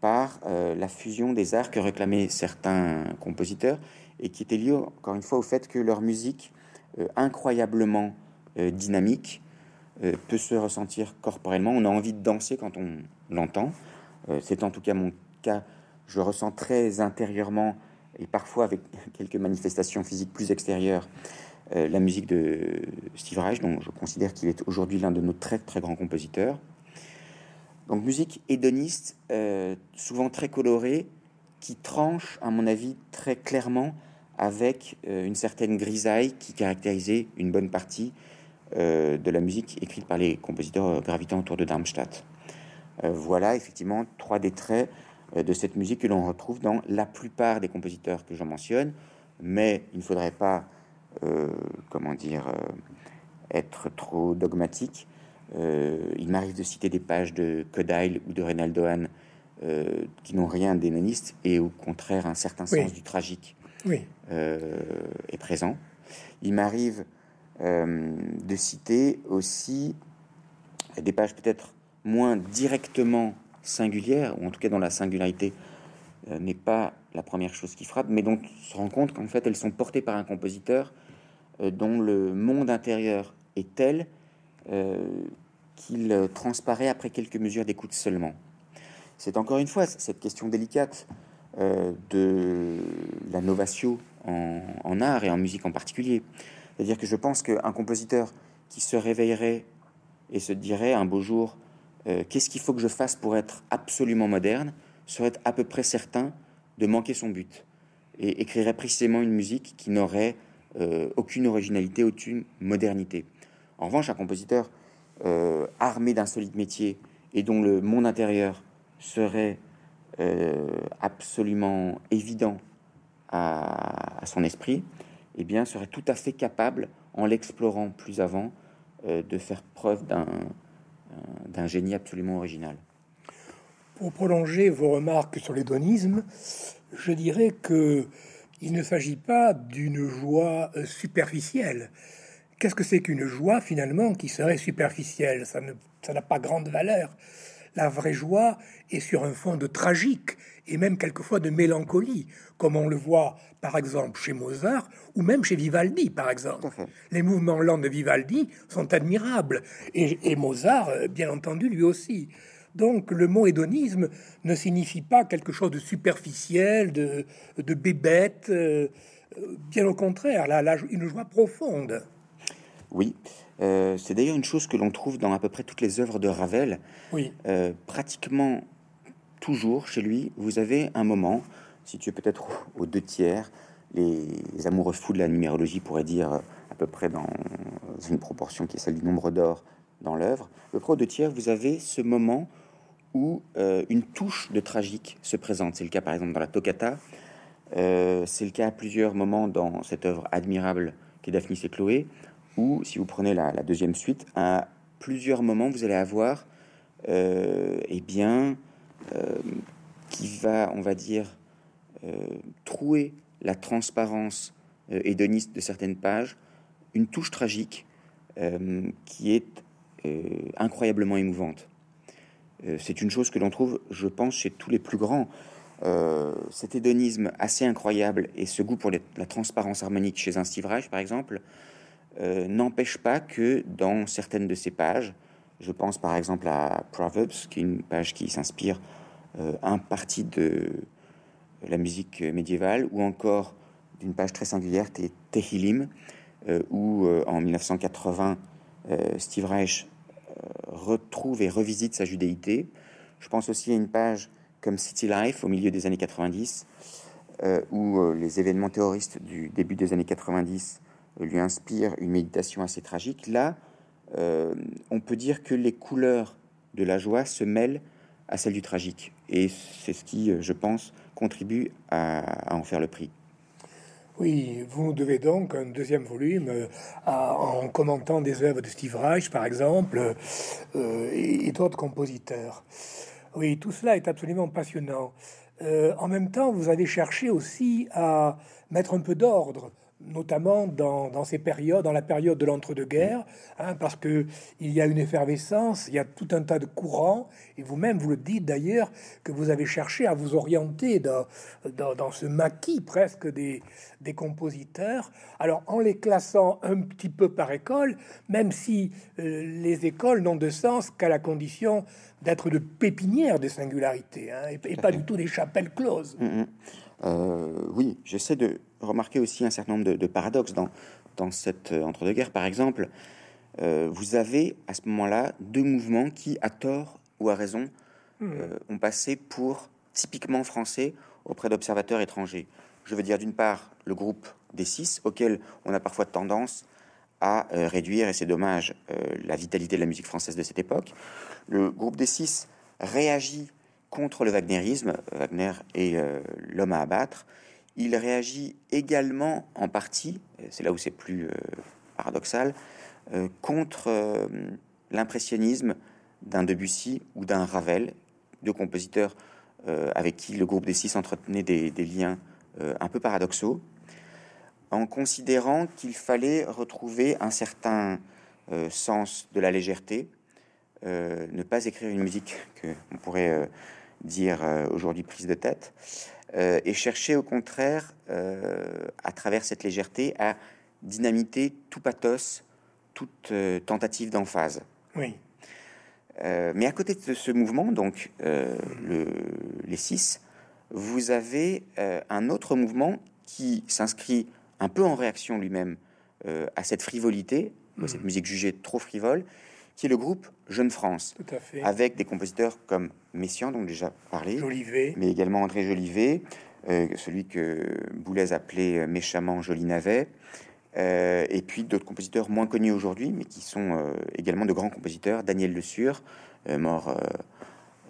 par euh, la fusion des arts que réclamaient certains compositeurs et qui était lié encore une fois au fait que leur musique euh, incroyablement dynamique peut se ressentir corporellement. On a envie de danser quand on l'entend. C'est en tout cas mon cas. Je ressens très intérieurement et parfois avec (laughs) quelques manifestations physiques plus extérieures euh, la musique de Steve Reich, dont je considère qu'il est aujourd'hui l'un de nos très très grands compositeurs. Donc musique hédoniste, euh, souvent très colorée, qui tranche, à mon avis, très clairement avec euh, une certaine grisaille qui caractérisait une bonne partie de la musique écrite par les compositeurs gravitant autour de Darmstadt. voilà effectivement trois des traits de cette musique que l'on retrouve dans la plupart des compositeurs que je mentionne, mais il ne faudrait pas euh, comment dire, euh, être trop dogmatique. Euh, il m'arrive de citer des pages de Kodail ou de Reynaldo Hahn qui n'ont rien d'énoniste et au contraire un certain sens du tragique oui. est présent. Il m'arrive de citer aussi des pages peut-être moins directement singulières, ou en tout cas dont la singularité n'est pas la première chose qui frappe, mais dont on se rend compte qu'en fait elles sont portées par un compositeur euh, dont le monde intérieur est tel euh, qu'il transparaît après quelques mesures d'écoute seulement. C'est encore une fois cette question délicate euh, de la novatio en, art et en musique en particulier. C'est-à-dire que je pense qu'un compositeur qui se réveillerait et se dirait un beau jour qu'est-ce qu'il faut que je fasse pour être absolument moderne serait à peu près certain de manquer son but et écrirait précisément une musique qui n'aurait euh, aucune originalité, aucune modernité. En revanche, un compositeur euh, armé d'un solide métier et dont le monde intérieur serait euh, absolument évident à, son esprit, eh bien, serait tout à fait capable, en l'explorant plus avant, de faire preuve d'un génie absolument original. Pour prolonger vos remarques sur l'hédonisme, je dirais que il ne s'agit pas d'une joie euh, superficielle. Qu'est-ce que c'est qu'une joie finalement qui serait superficielle? Ça n'a pas grande valeur. la vraie joie est sur un fond de tragique et même quelquefois de mélancolie, comme on le voit par exemple chez Mozart ou même chez Vivaldi, par exemple. Les mouvements lents de Vivaldi sont admirables et, Mozart, euh, bien entendu, lui aussi. Donc le mot hédonisme ne signifie pas quelque chose de superficiel, de, de bébête, euh, bien au contraire, là, là, une joie profonde. Oui, euh, c'est d'ailleurs une chose que l'on trouve dans à peu près toutes les œuvres de Ravel. Oui. pratiquement toujours chez lui, vous avez un moment, situé peut-être aux deux tiers, les amoureux fous de la numérologie pourraient dire à peu près dans une proportion qui est celle du nombre d'or dans l'œuvre. Le pro deux tiers, vous avez ce moment où euh, une touche de tragique se présente. C'est le cas par exemple dans la Toccata. Euh, c'est le cas à plusieurs moments dans cette œuvre admirable qui est Daphnis et Chloé, où si vous prenez la, deuxième suite, à plusieurs moments vous allez avoir euh, eh bien euh, qui va, on va dire, euh, trouer la transparence euh, hédoniste de certaines pages, une touche tragique qui est incroyablement émouvante. C'est une chose que l'on trouve, je pense, chez tous les plus grands. cet hédonisme assez incroyable et ce goût pour la transparence harmonique chez un Reich, par exemple, n'empêche pas que dans certaines de ces pages, je pense par exemple à Proverbs, qui est une page qui s'inspire euh, un parti de la musique médiévale, ou encore d'une page très singulière, Tehillim, euh, où euh, en 1980, Steve Reich retrouve et revisite sa judéité. Je pense aussi à une page comme City Life au milieu des années 90, où les événements terroristes du début des années 90 lui inspirent une méditation assez tragique. Là, on peut dire que les couleurs de la joie se mêlent à celle du tragique. Et c'est ce qui, je pense, contribue à, en faire le prix. Oui, vous devez donc un deuxième volume euh, en commentant des œuvres de Steve Reich, par exemple, euh, et, d'autres compositeurs. Oui, tout cela est absolument passionnant. Euh, en même temps, vous avez cherché aussi à mettre un peu d'ordre notamment dans, ces périodes, dans la période de l'entre-deux-guerres, hein, parce que il y a une effervescence, il y a tout un tas de courants, et vous-même vous le dites d'ailleurs que vous avez cherché à vous orienter dans, dans, ce maquis presque des, des compositeurs. Alors en les classant un petit peu par école, même si euh, les écoles n'ont de sens qu'à la condition d'être de pépinières de singularité, hein, et, pas du tout des chapelles closes. Mmh, mmh. Euh, oui, j'essaie de remarquer aussi un certain nombre de, paradoxes dans, dans cette euh, entre-deux-guerres. Par exemple, euh, vous avez à ce moment-là deux mouvements qui, à tort ou à raison, hmm. ont passé pour typiquement français auprès d'observateurs étrangers. Je veux dire d'une part le groupe des six, auquel on a parfois tendance à réduire, et c'est dommage, la vitalité de la musique française de cette époque. Le groupe des six réagit contre le wagnérisme, Wagner est euh, l'homme à abattre, il réagit également en partie, c'est là où c'est plus euh, paradoxal, euh, contre l'impressionnisme d'un Debussy ou d'un Ravel, deux compositeurs avec qui le groupe des six entretenait des, liens un peu paradoxaux, en considérant qu'il fallait retrouver un certain sens de la légèreté, ne pas écrire une musique que on pourrait dire euh, aujourd'hui prise de tête, euh, et chercher au contraire, euh, à travers cette légèreté, à dynamiter tout pathos, toute tentative d'emphase. Oui. mais à côté de ce mouvement, donc le, les six, vous avez un autre mouvement qui s'inscrit un peu en réaction lui-même à cette frivolité, à cette mmh. musique jugée trop frivole, qui est le groupe Jeune France, Tout à fait. avec des compositeurs comme Messiaen, dont déjà parlé, Jolivet. mais également André Jolivet, euh, celui que Boulez appelait euh, méchamment Joli Navet, euh, et puis d'autres compositeurs moins connus aujourd'hui, mais qui sont également de grands compositeurs, Daniel Le Sur, mort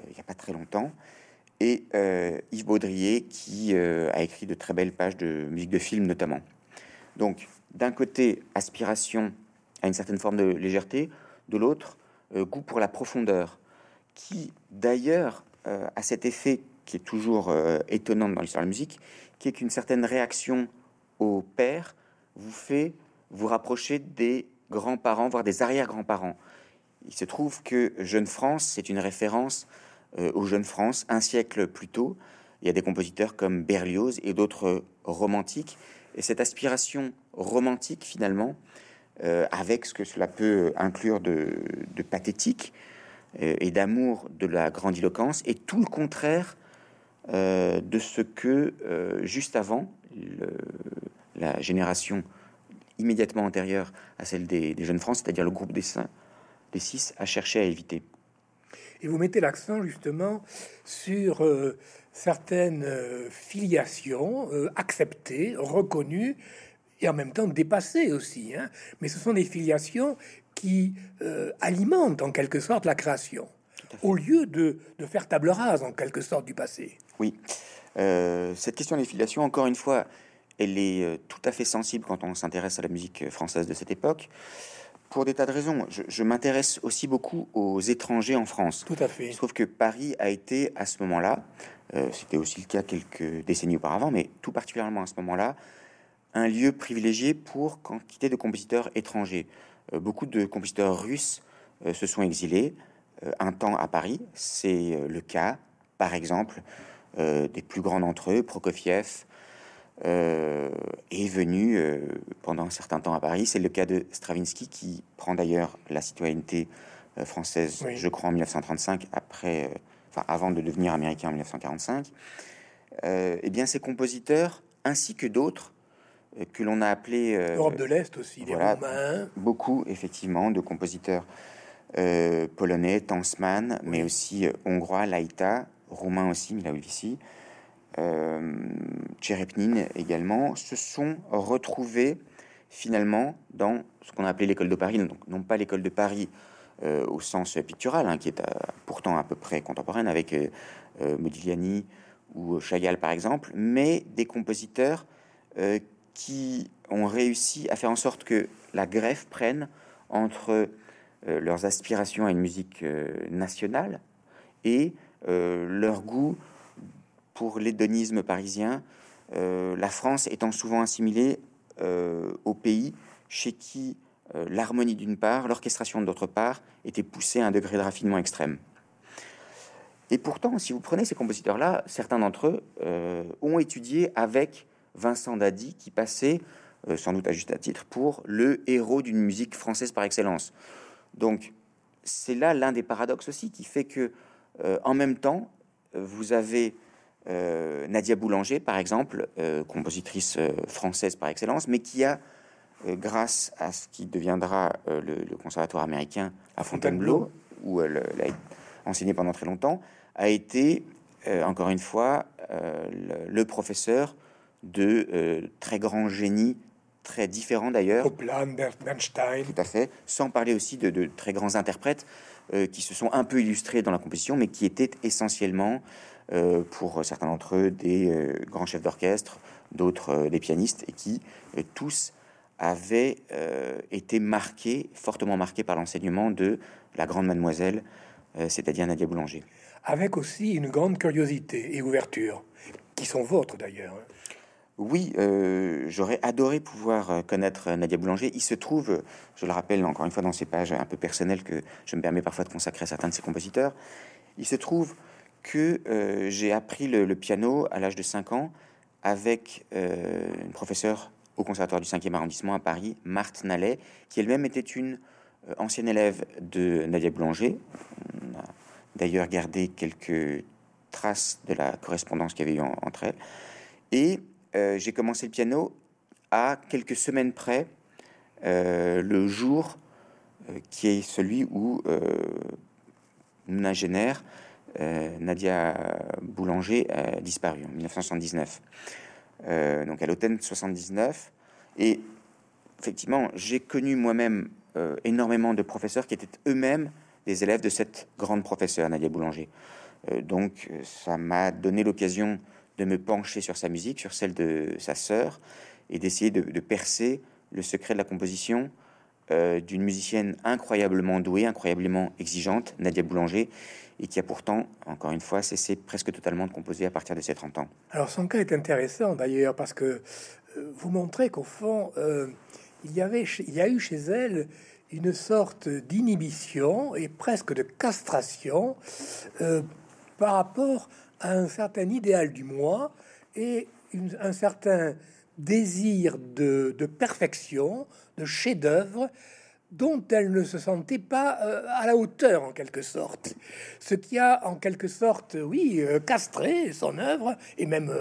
il n'y a pas très longtemps, et Yves Baudrier, qui a écrit de très belles pages de musique de film notamment. Donc, d'un côté, aspiration à une certaine forme de légèreté, de l'autre, euh, goût pour la profondeur, qui d'ailleurs euh, a cet effet qui est toujours euh, étonnant dans l'histoire de la musique, qui est qu'une certaine réaction au père vous fait vous rapprocher des grands-parents, voire des arrière-grands-parents. Il se trouve que Jeune France, c'est une référence euh, aux Jeune France un siècle plus tôt. Il y a des compositeurs comme Berlioz et d'autres romantiques. Et cette aspiration romantique, finalement, euh, avec ce que cela peut inclure de, pathétique euh, et d'amour de la grandiloquence, est tout le contraire de ce que, juste avant, la génération immédiatement antérieure à celle des, Jeunes France, c'est-à-dire le groupe des, des six, a cherché à éviter. Et vous mettez l'accent justement sur euh, certaines euh, filiations euh, acceptées, reconnues et en même temps dépassées aussi. Hein. Mais ce sont des filiations qui alimentent en quelque sorte la création, au lieu de, de, faire table rase en quelque sorte du passé. Oui, cette question des filiations, encore une fois, elle est tout à fait sensible quand on s'intéresse à la musique française de cette époque pour des tas de raisons. Je, m'intéresse aussi beaucoup aux étrangers en France. Tout à fait. Je trouve que Paris a été à ce moment-là, euh, c'était aussi le cas quelques décennies auparavant, mais tout particulièrement à ce moment-là, un lieu privilégié pour quantité de compositeurs étrangers. Euh, beaucoup de compositeurs russes euh, se sont exilés un temps à Paris. C'est le cas, par exemple, des plus grands d'entre eux, Prokofiev, euh, est venu euh, pendant un certain temps à Paris. C'est le cas de Stravinsky qui prend d'ailleurs la citoyenneté euh, française, je crois, en 1935, après, enfin, avant de devenir américain en 1945. eh bien, ces compositeurs, ainsi que d'autres, que l'on a appelés... Europe de l'Est aussi, Romains. Beaucoup, effectivement, de compositeurs polonais, Tansman, mais aussi hongrois, Laïta, roumain aussi, Milaovici, euh, Tcherepnin également, se sont retrouvés finalement dans ce qu'on a appelé l'école de Paris, donc non pas l'école de Paris euh, au sens pictural, hein, qui est euh, pourtant à peu près contemporaine avec Modigliani ou Chagall par exemple, mais des compositeurs qui ont réussi à faire en sorte que la greffe prenne entre leurs aspirations à une musique nationale et leur goût pour l'hédonisme parisien, euh, la France étant souvent assimilée euh, au pays chez qui euh, l'harmonie d'une part, l'orchestration d'autre part, était poussée à un degré de raffinement extrême. Et pourtant, si vous prenez ces compositeurs-là, certains d'entre eux ont étudié avec Vincent Dadi, qui passait, sans doute à juste à titre, pour le héros d'une musique française par excellence. Donc, c'est là l'un des paradoxes aussi qui fait que, en même temps, vous avez euh, Nadia Boulanger, par exemple, euh, compositrice euh, française par excellence, mais qui a, grâce à ce qui deviendra le, conservatoire américain à Fontainebleau, où elle, a enseigné pendant très longtemps, a été, encore une fois, le, professeur de très grands génies, très différents d'ailleurs. Bernstein. Tout à fait, sans parler aussi de, de très grands interprètes qui se sont un peu illustrés dans la composition, mais qui étaient essentiellement euh, pour certains d'entre eux des euh, grands chefs d'orchestre, d'autres euh, des pianistes, et qui tous avaient été marqués, fortement marqués par l'enseignement de la grande mademoiselle, c'est-à-dire Nadia Boulanger. Avec aussi une grande curiosité et ouverture, qui sont vôtres d'ailleurs. Oui, j'aurais adoré pouvoir connaître Nadia Boulanger. Il se trouve, je le rappelle encore une fois dans ces pages un peu personnelles que je me permets parfois de consacrer à certains de ses compositeurs, il se trouve que euh, j'ai appris le, piano à l'âge de 5 ans avec euh, une professeure au conservatoire du 5e arrondissement à Paris, Marthe Nallet, qui elle-même était une euh, ancienne élève de Nadia Boulanger. On a d'ailleurs gardé quelques traces de la correspondance qu'il y avait eu entre elles. Et j'ai commencé le piano à quelques semaines près, le jour qui est celui où Génère euh, Nadia Boulanger a disparu en 1979. Euh, donc à l'automne 79. Et effectivement, j'ai connu moi-même euh, énormément de professeurs qui étaient eux-mêmes des élèves de cette grande professeure, Nadia Boulanger. donc ça m'a donné l'occasion de me pencher sur sa musique, sur celle de sa sœur, et d'essayer de, percer le secret de la composition d'une musicienne incroyablement douée, incroyablement exigeante, Nadia Boulanger, et qui a pourtant, encore une fois, cessé presque totalement de composer à partir de ses 30 ans. Alors son cas est intéressant d'ailleurs parce que euh, vous montrez qu'au fond, euh, il, y avait, il y a eu chez elle une sorte d'inhibition et presque de castration euh, par rapport à un certain idéal du moi et un certain désir de, perfection, de chef-d'œuvre, dont elle ne se sentait pas euh, à la hauteur en quelque sorte. Ce qui a en quelque sorte, oui, euh, castré son œuvre, et même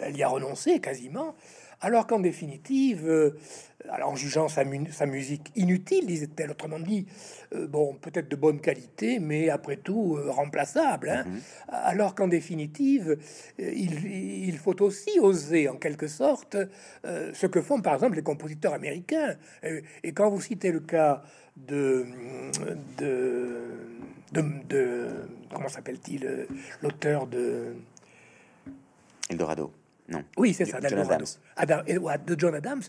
elle y a renoncé quasiment, alors qu'en définitive, en jugeant sa, musique inutile, disait-elle, autrement dit, euh, bon, peut-être de bonne qualité, mais après tout euh, remplaçable. Hein. Mhm. Alors qu'en définitive, euh, il, faut aussi oser, en quelque sorte, ce que font par exemple les compositeurs américains. Et, quand vous citez le cas de, de, de comment s'appelle-t-il, l'auteur de Eldorado. Non. Oui, c'est ça, John Adams. de John Adams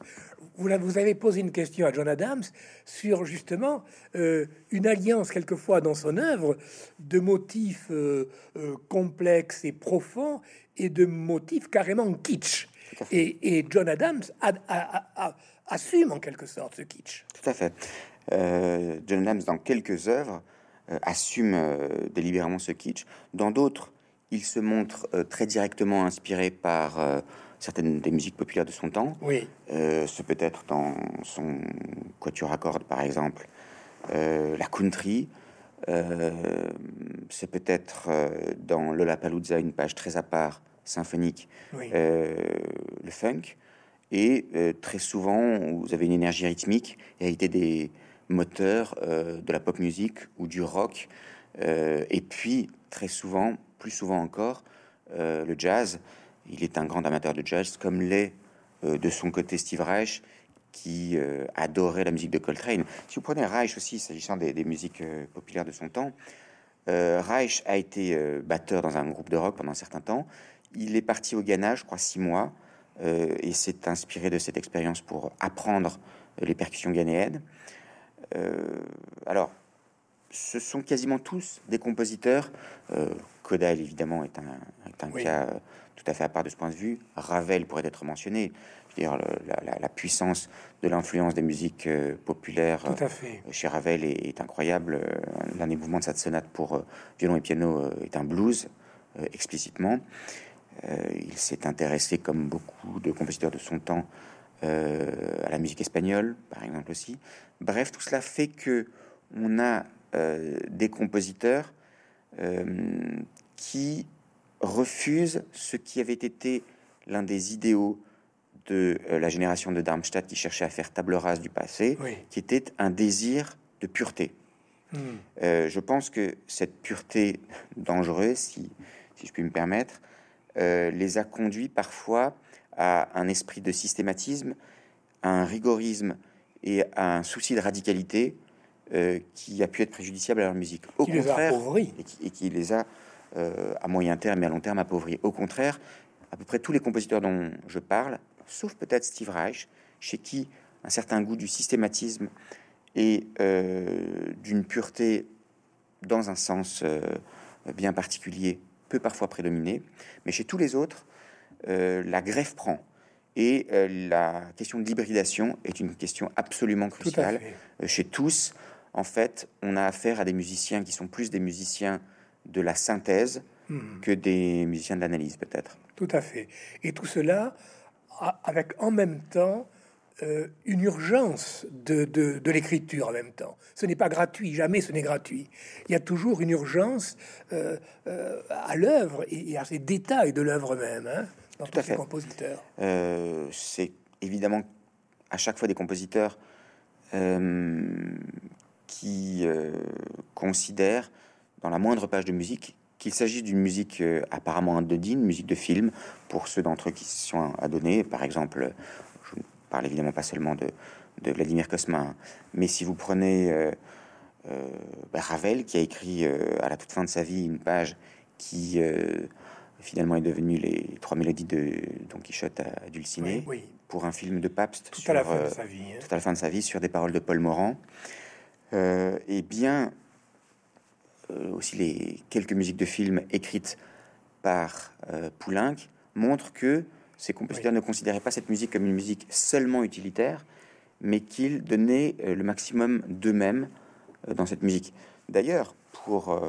vous, avez posé une question à John Adams sur justement euh, une alliance quelquefois dans son œuvre de motifs euh, euh, complexes et profonds et de motifs carrément kitsch. Et, John Adams assume en quelque sorte ce kitsch. Tout à fait. John Adams, dans quelques œuvres, assume délibérément ce kitsch. Dans d'autres, il se montre très directement inspiré par certaines des musiques populaires de son temps. Oui. Euh, ce peut être dans son quatuor à cordes, par exemple, euh, la country. Euh, c'est peut-être dans Lollapalooza une page très à part, symphonique, le funk. Et très souvent, vous avez une énergie rythmique, hérité des moteurs de la pop musique ou du rock. et puis, très souvent, plus souvent encore, le jazz. Il est un grand amateur de jazz, comme l'est euh, de son côté Steve Reich, qui euh, adorait la musique de Coltrane. Si vous prenez Reich aussi, s'agissant des, musiques euh, populaires de son temps, Reich a été batteur dans un groupe de rock pendant un certain temps. Il est parti au Ghana, je crois, six mois, et s'est inspiré de cette expérience pour apprendre les percussions ghanéennes. alors, ce sont quasiment tous des compositeurs. Kodal, évidemment, est un, cas tout à fait à part de ce point de vue. Ravel pourrait être mentionné. dire, la, puissance de l'influence des musiques euh, populaires tout à fait. Euh, chez Ravel est, incroyable. Euh, l'un des mouvements de cette sonate pour violon et piano est un blues, explicitement. il s'est intéressé, comme beaucoup de compositeurs de son temps, à la musique espagnole, par exemple aussi. Bref, tout cela fait que on a des compositeurs qui refuse ce qui avait été l'un des idéaux de euh, la génération de Darmstadt qui cherchait à faire table rase du passé, qui était un désir de pureté. Hmm. Euh, je pense que cette pureté (laughs) dangereuse, si, si je puis me permettre, euh, les a conduits parfois à un esprit de systématisme, à un rigorisme et à un souci de radicalité qui a pu être préjudiciable à leur musique. Au contraire, et qui, les a euh, à moyen terme et à long terme appauvri. Au contraire, à peu près tous les compositeurs dont je parle, sauf peut-être Steve Reich, chez qui un certain goût du systématisme et euh, d'une pureté dans un sens euh, bien particulier peut parfois prédominer, mais chez tous les autres, la greffe prend. Et la question de l'hybridation est une question absolument cruciale. chez tous, en fait, on a affaire à des musiciens qui sont plus des musiciens de la synthèse hmm. que des musiciens d'analyse, peut-être. Tout à fait. Et tout cela avec en même temps euh, une urgence de, de, l'écriture en même temps. Ce n'est pas gratuit, jamais ce n'est gratuit. Il y a toujours une urgence euh, euh, à l'œuvre et, à ces détails de l'œuvre même, hein, dans Tout tous ces compositeurs. C'est évidemment à chaque fois des compositeurs qui considèrent dans la moindre page de musique qu'il s'agit d'une musique euh, apparemment anodine, musique de film, pour ceux d'entre eux qui sont adonnés. Par exemple, je ne parle évidemment pas seulement de, de Vladimir hein. mais si vous prenez euh, euh, bah, Ravel, qui a écrit à la toute fin de sa vie une page qui finalement est devenue les trois mélodies de Don Quichotte à Dulciné, pour un film de Pabst tout à la fin de sa vie, hein. tout à la fin de sa vie sur des paroles de Paul Morand. eh bien, euh, aussi les quelques musiques de films écrites par euh, Poulenc montrent que ces compositeurs ne considéraient pas cette musique comme une musique seulement utilitaire, mais qu'ils donnaient le maximum d'eux-mêmes dans cette musique. D'ailleurs, pour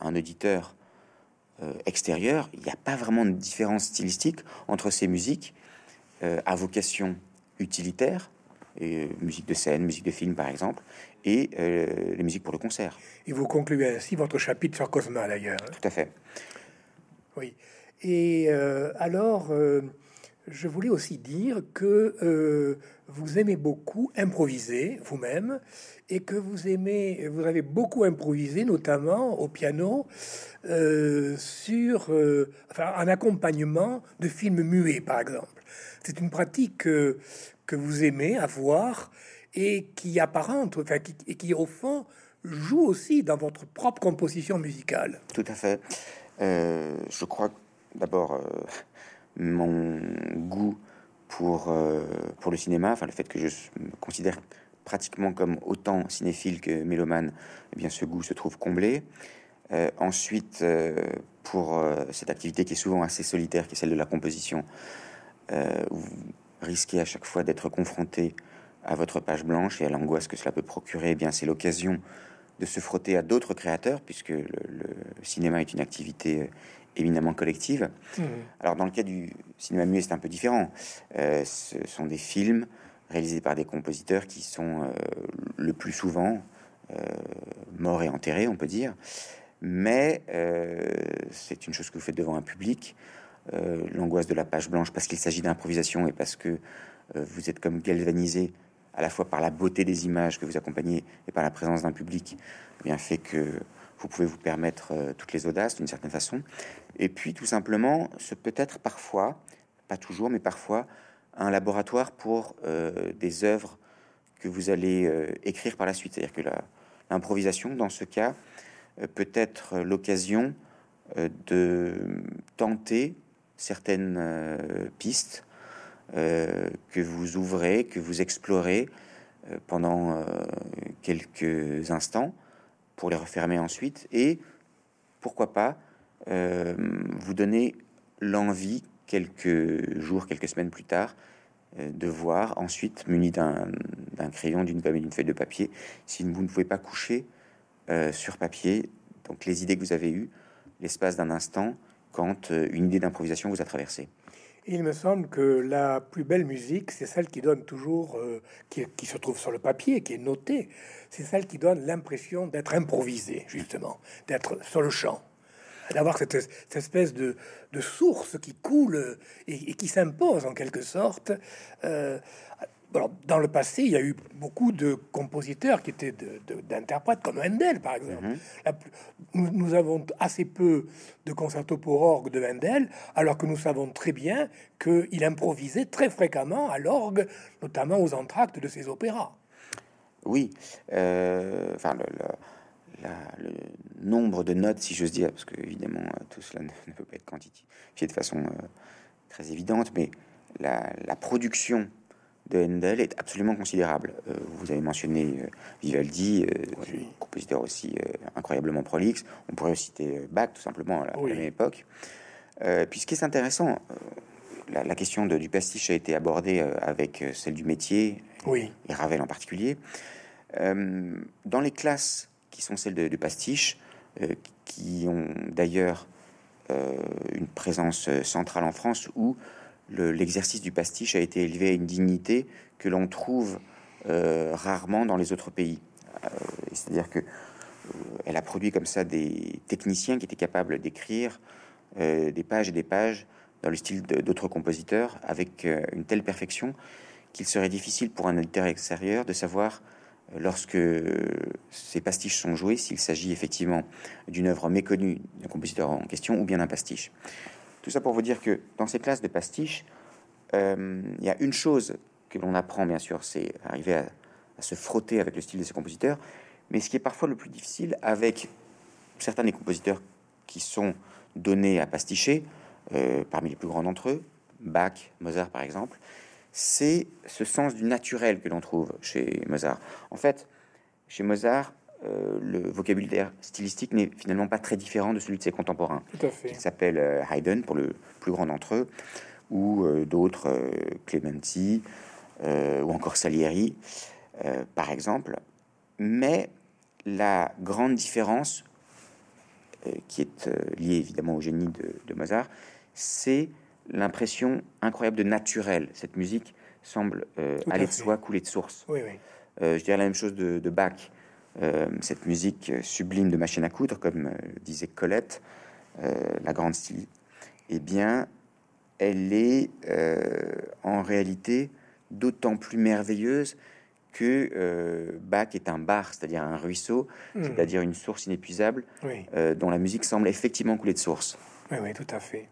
un auditeur extérieur, il n'y a pas vraiment de différence stylistique entre ces musiques à vocation utilitaire, et, musique de scène, musique de film par exemple, et les musiques pour le concert. Et vous concluez ainsi votre chapitre sur Cosma d'ailleurs. Hein. Tout à fait. Oui. Et euh, alors, euh, je voulais aussi dire que euh, vous aimez beaucoup improviser vous-même et que vous aimez, vous avez beaucoup improvisé, notamment au piano, sur enfin, un accompagnement de films muets, par exemple. C'est une pratique que, que vous aimez avoir et qui apparente, enfin, et qui au fond joue aussi dans votre propre composition musicale. Tout à fait. je crois d'abord euh, mon goût pour, euh, pour le cinéma, enfin le fait que je me considère pratiquement comme autant cinéphile que mélomane, eh bien ce goût se trouve comblé. Euh, ensuite, pour cette activité qui est souvent assez solitaire, qui est celle de la composition, vous risquez à chaque fois d'être confronté à votre page blanche et à l'angoisse que cela peut procurer. Eh bien, c'est l'occasion de se frotter à d'autres créateurs, puisque le, cinéma est une activité éminemment collective. Mmh. Alors dans le cas du cinéma muet, c'est un peu différent. Euh, ce sont des films réalisés par des compositeurs qui sont euh, le plus souvent euh, morts et enterrés, on peut dire. Mais c'est une chose que vous faites devant un public. L'angoisse de la page blanche parce qu'il s'agit d'improvisation et parce que vous êtes comme galvanisé à la fois par la beauté des images que vous accompagnez et par la présence d'un public, eh bien fait que vous pouvez vous permettre toutes les audaces d'une certaine façon. Et puis tout simplement, ce peut être parfois, pas toujours, mais parfois, un laboratoire pour euh, des œuvres que vous allez euh, écrire par la suite. C'est-à-dire que l'improvisation, dans ce cas, euh, peut être l'occasion de tenter certaines pistes que vous ouvrez, que vous explorez pendant quelques instants pour les refermer ensuite et pourquoi pas euh, vous donner l'envie, quelques jours, quelques semaines plus tard, euh, de voir ensuite, muni d'un crayon, d'une pomme et d'une feuille de papier, si vous ne pouvez pas coucher euh, sur papier, donc les idées que vous avez eues, l'espace d'un instant, quand une idée d'improvisation vous a traversé. Il me semble que la plus belle musique, c'est celle qui donne toujours, qui, qui, se trouve sur le papier, qui est notée, c'est celle qui donne l'impression d'être improvisée, justement, d'être sur le champ d'avoir cette, espèce de, source qui coule et, qui s'impose en quelque sorte. Euh, dans le passé, il y a eu beaucoup de compositeurs qui étaient d'interprètes, comme Handel, par exemple. Mhm. nous, avons assez peu de concertos pour orgue de Handel, alors que nous savons très bien qu'il improvisait très fréquemment à l'orgue, notamment aux entractes de ses opéras. Oui, euh, enfin, le le nombre de notes, si j'ose dire, parce que évidemment euh, tout cela (laughs) ne, peut pas être quantifié de façon euh, très évidente, mais la, production de Handel est absolument considérable. Euh, vous avez mentionné Vivaldi, compositeur aussi incroyablement prolixe. On pourrait citer Bach, tout simplement, à la, même époque. puis ce qui est intéressant, la, question de, du pastiche a été abordée avec celle du métier, oui. et Ravel en particulier. dans les classes qui sont celles de, pastiche, euh, qui ont d'ailleurs euh, une présence euh, centrale en France où l'exercice du pastiche a été élevé à une dignité que l'on trouve rarement dans les autres pays. C'est-à-dire que elle a produit comme ça des techniciens qui étaient capables d'écrire des pages et des pages dans le style d'autres compositeurs avec une telle perfection qu'il serait difficile pour un auditeur extérieur de savoir lorsque ces pastiches sont joués, s'il s'agit effectivement d'une œuvre méconnue d'un compositeur en question ou bien d'un pastiche. Tout ça pour vous dire que dans ces classes de pastiches, euh, il y a une chose que l'on apprend, bien sûr, c'est arriver à, se frotter avec le style de ces compositeurs, mais ce qui est parfois le plus difficile avec certains des compositeurs qui sont donnés à pasticher, euh, parmi les plus grands d'entre eux, Bach, Mozart par exemple, c'est ce sens du naturel que l'on trouve chez Mozart. En fait, chez Mozart, euh, le vocabulaire stylistique n'est finalement pas très différent de celui de ses contemporains. Il s'appelle euh, Haydn pour le plus grand d'entre eux, ou euh, d'autres, Clementi, ou encore Salieri, par exemple. Mais la grande différence, qui est liée évidemment au génie de Mozart, c'est l'impression incroyable de naturel. Cette musique semble aller de soi, couler de source. Oui, oui. Je dirais la même chose de, Bach. Euh, cette musique sublime de machine à coudre, comme disait Colette, la grande style, eh bien, elle est en réalité d'autant plus merveilleuse que Bach est un bar, c'est-à-dire un ruisseau, hmm. c'est-à-dire une source inépuisable, dont la musique semble effectivement couler de source. Oui, oui, tout à fait.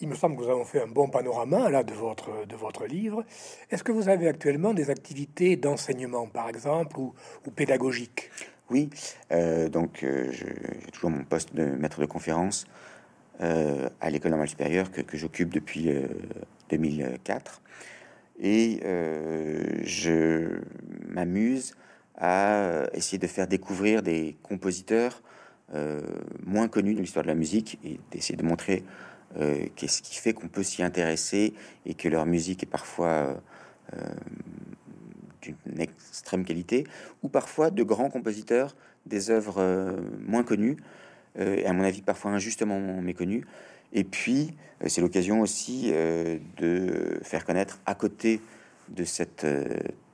Il me semble que nous avons fait un bon panorama là de votre, de votre livre. Est-ce que vous avez actuellement des activités d'enseignement, par exemple, ou, ou pédagogiques? Oui, euh, donc euh, j'ai toujours mon poste de maître de conférence euh, à l'école normale supérieure que, que j'occupe depuis 2004. Et je m'amuse à essayer de faire découvrir des compositeurs moins connus de l'histoire de la musique et d'essayer de montrer euh, qu'est-ce qui fait qu'on peut s'y intéresser et que leur musique est parfois euh, euh, d'une extrême qualité, ou parfois de grands compositeurs, des œuvres moins connues, et à mon avis parfois injustement méconnues. Et puis, c'est l'occasion aussi de faire connaître à côté de cette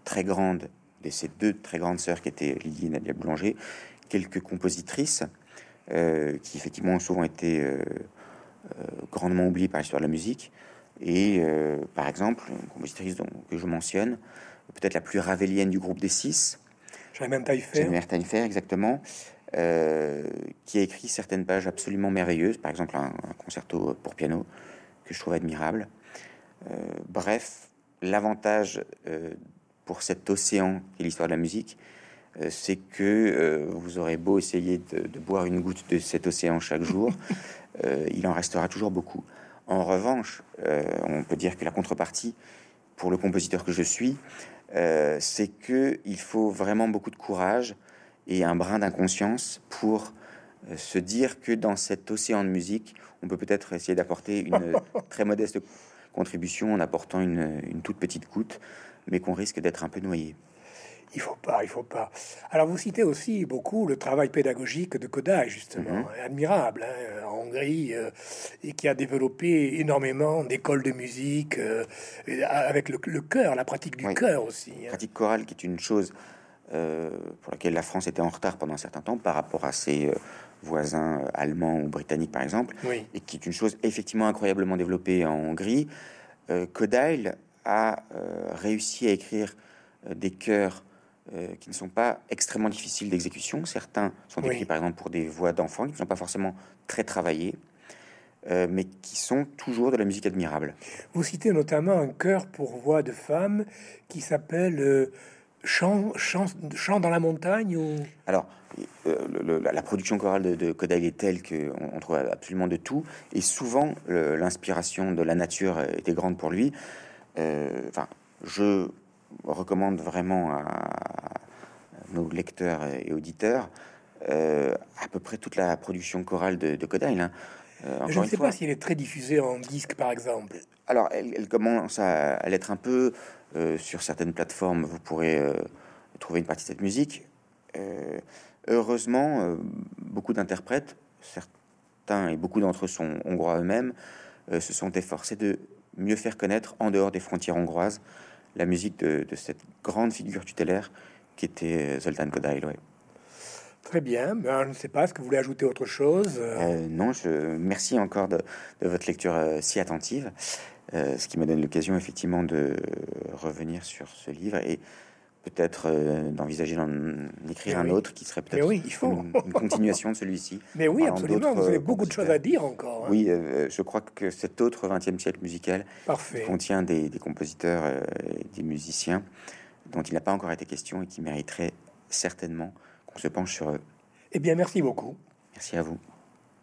très grande, de ces deux très grandes sœurs qui étaient Lydie et Nadia Boulanger, quelques compositrices qui effectivement ont souvent été grandement oublié par l'histoire de la musique. Et euh, par exemple, une compositrice dont, que je mentionne, peut-être la plus ravélienne du groupe des six, Jamel Taillefer, exactement, euh, qui a écrit certaines pages absolument merveilleuses, par exemple un, concerto pour piano que je trouve admirable. bref, l'avantage pour cet océan qui est l'histoire de la musique, c'est que vous aurez beau essayer de, de, boire une goutte de cet océan chaque jour, (laughs) Euh, il en restera toujours beaucoup. En revanche, euh, on peut dire que la contrepartie pour le compositeur que je suis, euh, c'est que il faut vraiment beaucoup de courage et un brin d'inconscience pour se dire que dans cet océan de musique, on peut peut-être essayer d'apporter une (laughs) très modeste contribution en apportant une, une toute petite goutte, mais qu'on risque d'être un peu noyé. Il faut pas, il faut pas. Alors vous citez aussi beaucoup le travail pédagogique de Kodai, justement, mhm. admirable, hein, en Hongrie, euh, et qui a développé énormément d'écoles de musique euh, avec le, le cœur, la pratique du cœur aussi. Hein. Pratique chorale qui est une chose euh, pour laquelle la France était en retard pendant un certain temps par rapport à ses voisins allemands ou britanniques, par exemple, et qui est une chose effectivement incroyablement développée en Hongrie. Kodail a réussi à écrire des chœurs euh, qui ne sont pas extrêmement difficiles d'exécution. Certains sont écrits par exemple pour des voix d'enfants qui ne sont pas forcément très travaillées, euh, mais qui sont toujours de la musique admirable. Vous citez notamment un chœur pour voix de femme qui s'appelle euh, chant, chant, chant, dans la montagne ou... Alors, la production chorale de, de est telle qu'on on trouve absolument de tout, et souvent l'inspiration de la nature était grande pour lui. Enfin, je recommande vraiment à nos lecteurs et auditeurs euh, à peu près toute la production chorale de, de Hein. Euh, je ne sais pas s'il est très diffusé en disque, par exemple. Alors, elle, commence à, l'être un peu euh, sur certaines plateformes. Vous pourrez trouver une partie de cette musique. heureusement, beaucoup d'interprètes, certains et beaucoup d'entre eux sont hongrois eux-mêmes, se sont efforcés de mieux faire connaître en dehors des frontières hongroises la musique de, cette grande figure tutélaire qui était Zoltan Kodaï. Très bien, mais je ne sais pas, est-ce que vous voulez ajouter autre chose euh, Non, je merci encore de, votre lecture euh, si attentive, euh, ce qui me donne l'occasion effectivement de revenir sur ce livre et peut-être d'envisager d'en écrire un autre qui serait peut-être oui, il faut. Une, continuation de celui-ci. (laughs) Mais oui, absolument, vous avez beaucoup de choses à dire encore. Hein. Oui, je crois que cet autre 20e siècle musical contient des, des compositeurs et des musiciens dont il n'a pas encore été question et qui mériterait certainement qu'on se penche sur eux. Eh bien, merci beaucoup. Merci à vous.